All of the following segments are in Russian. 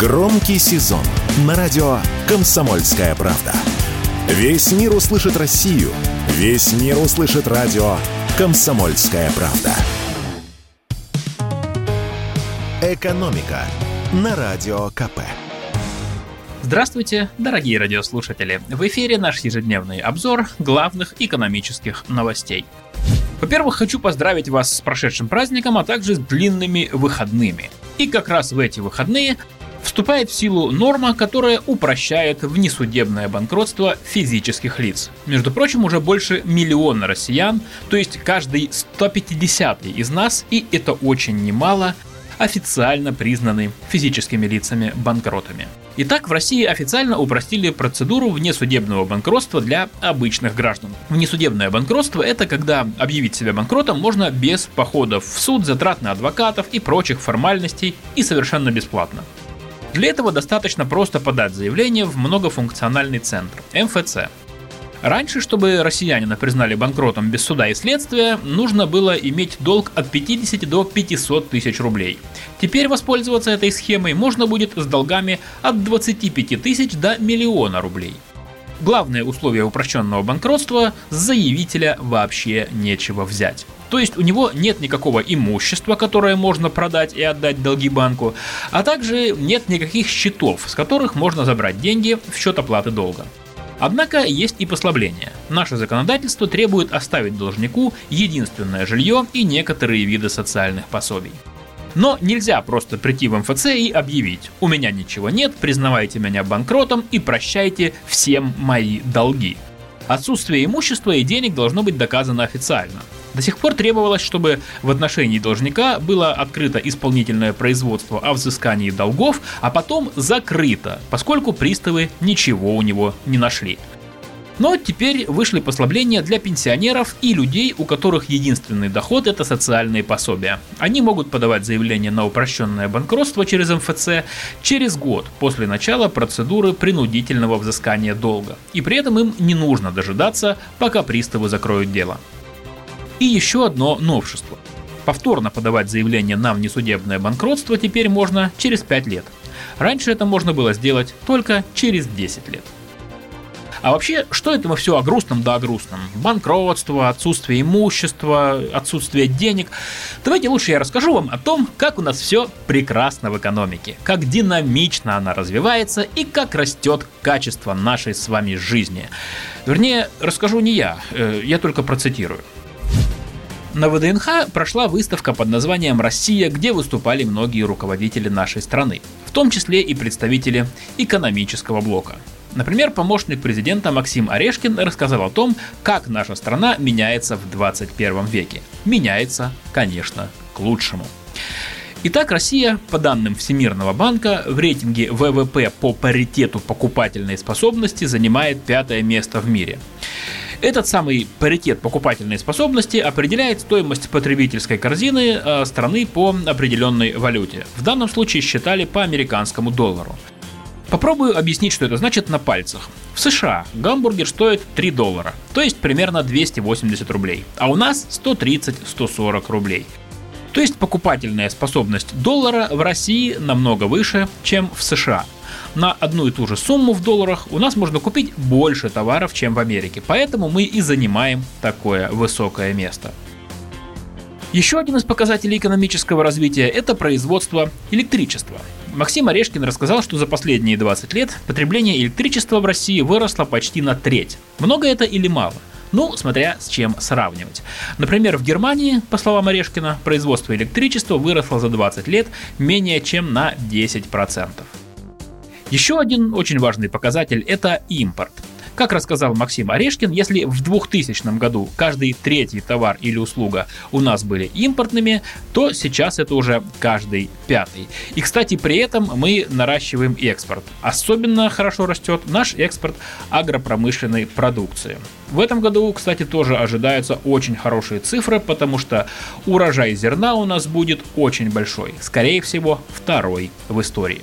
Громкий сезон на радио «Комсомольская правда». Весь мир услышит Россию. Весь мир услышит радио «Комсомольская правда». «Экономика» на Радио КП. Здравствуйте, дорогие радиослушатели! В эфире наш ежедневный обзор главных экономических новостей. Во-первых, хочу поздравить вас с прошедшим праздником, а также с длинными выходными. И как раз в эти выходные вступает в силу норма, которая упрощает внесудебное банкротство физических лиц. Между прочим, уже больше миллиона россиян, то есть каждый 150 из нас, и это очень немало, официально признаны физическими лицами банкротами. Итак, в России официально упростили процедуру внесудебного банкротства для обычных граждан. Внесудебное банкротство – это когда объявить себя банкротом можно без походов в суд, затрат на адвокатов и прочих формальностей и совершенно бесплатно. Для этого достаточно просто подать заявление в многофункциональный центр – МФЦ. Раньше, чтобы россиянина признали банкротом без суда и следствия, нужно было иметь долг от 50 до 500 тысяч рублей. Теперь воспользоваться этой схемой можно будет с долгами от 25 тысяч до миллиона рублей. Главное условие упрощенного банкротства – с заявителя вообще нечего взять. То есть у него нет никакого имущества, которое можно продать и отдать долги банку, а также нет никаких счетов, с которых можно забрать деньги в счет оплаты долга. Однако есть и послабление. Наше законодательство требует оставить должнику единственное жилье и некоторые виды социальных пособий. Но нельзя просто прийти в МФЦ и объявить «У меня ничего нет, признавайте меня банкротом и прощайте всем мои долги». Отсутствие имущества и денег должно быть доказано официально. До сих пор требовалось, чтобы в отношении должника было открыто исполнительное производство о взыскании долгов, а потом закрыто, поскольку приставы ничего у него не нашли. Но теперь вышли послабления для пенсионеров и людей, у которых единственный доход это социальные пособия. Они могут подавать заявление на упрощенное банкротство через МФЦ через год после начала процедуры принудительного взыскания долга. И при этом им не нужно дожидаться, пока приставы закроют дело. И еще одно новшество. Повторно подавать заявление на внесудебное банкротство теперь можно через 5 лет. Раньше это можно было сделать только через 10 лет. А вообще, что это мы все о грустном да о грустном? Банкротство, отсутствие имущества, отсутствие денег. Давайте лучше я расскажу вам о том, как у нас все прекрасно в экономике, как динамично она развивается и как растет качество нашей с вами жизни. Вернее, расскажу не я, э, я только процитирую. На ВДНХ прошла выставка под названием «Россия», где выступали многие руководители нашей страны, в том числе и представители экономического блока. Например, помощник президента Максим Орешкин рассказал о том, как наша страна меняется в 21 веке. Меняется, конечно, к лучшему. Итак, Россия, по данным Всемирного банка, в рейтинге ВВП по паритету покупательной способности занимает пятое место в мире. Этот самый паритет покупательной способности определяет стоимость потребительской корзины э, страны по определенной валюте. В данном случае считали по американскому доллару. Попробую объяснить, что это значит на пальцах. В США гамбургер стоит 3 доллара, то есть примерно 280 рублей, а у нас 130-140 рублей. То есть покупательная способность доллара в России намного выше, чем в США – на одну и ту же сумму в долларах у нас можно купить больше товаров, чем в Америке. Поэтому мы и занимаем такое высокое место. Еще один из показателей экономического развития – это производство электричества. Максим Орешкин рассказал, что за последние 20 лет потребление электричества в России выросло почти на треть. Много это или мало? Ну, смотря с чем сравнивать. Например, в Германии, по словам Орешкина, производство электричества выросло за 20 лет менее чем на 10%. Еще один очень важный показатель – это импорт. Как рассказал Максим Орешкин, если в 2000 году каждый третий товар или услуга у нас были импортными, то сейчас это уже каждый пятый. И, кстати, при этом мы наращиваем экспорт. Особенно хорошо растет наш экспорт агропромышленной продукции. В этом году, кстати, тоже ожидаются очень хорошие цифры, потому что урожай зерна у нас будет очень большой. Скорее всего, второй в истории.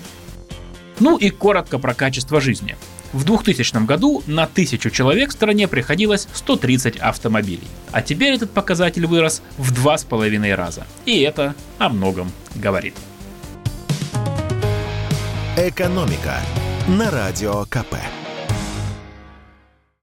Ну и коротко про качество жизни. В 2000 году на 1000 человек в стране приходилось 130 автомобилей, а теперь этот показатель вырос в 2,5 раза. И это о многом говорит. «Экономика» на Радио КП.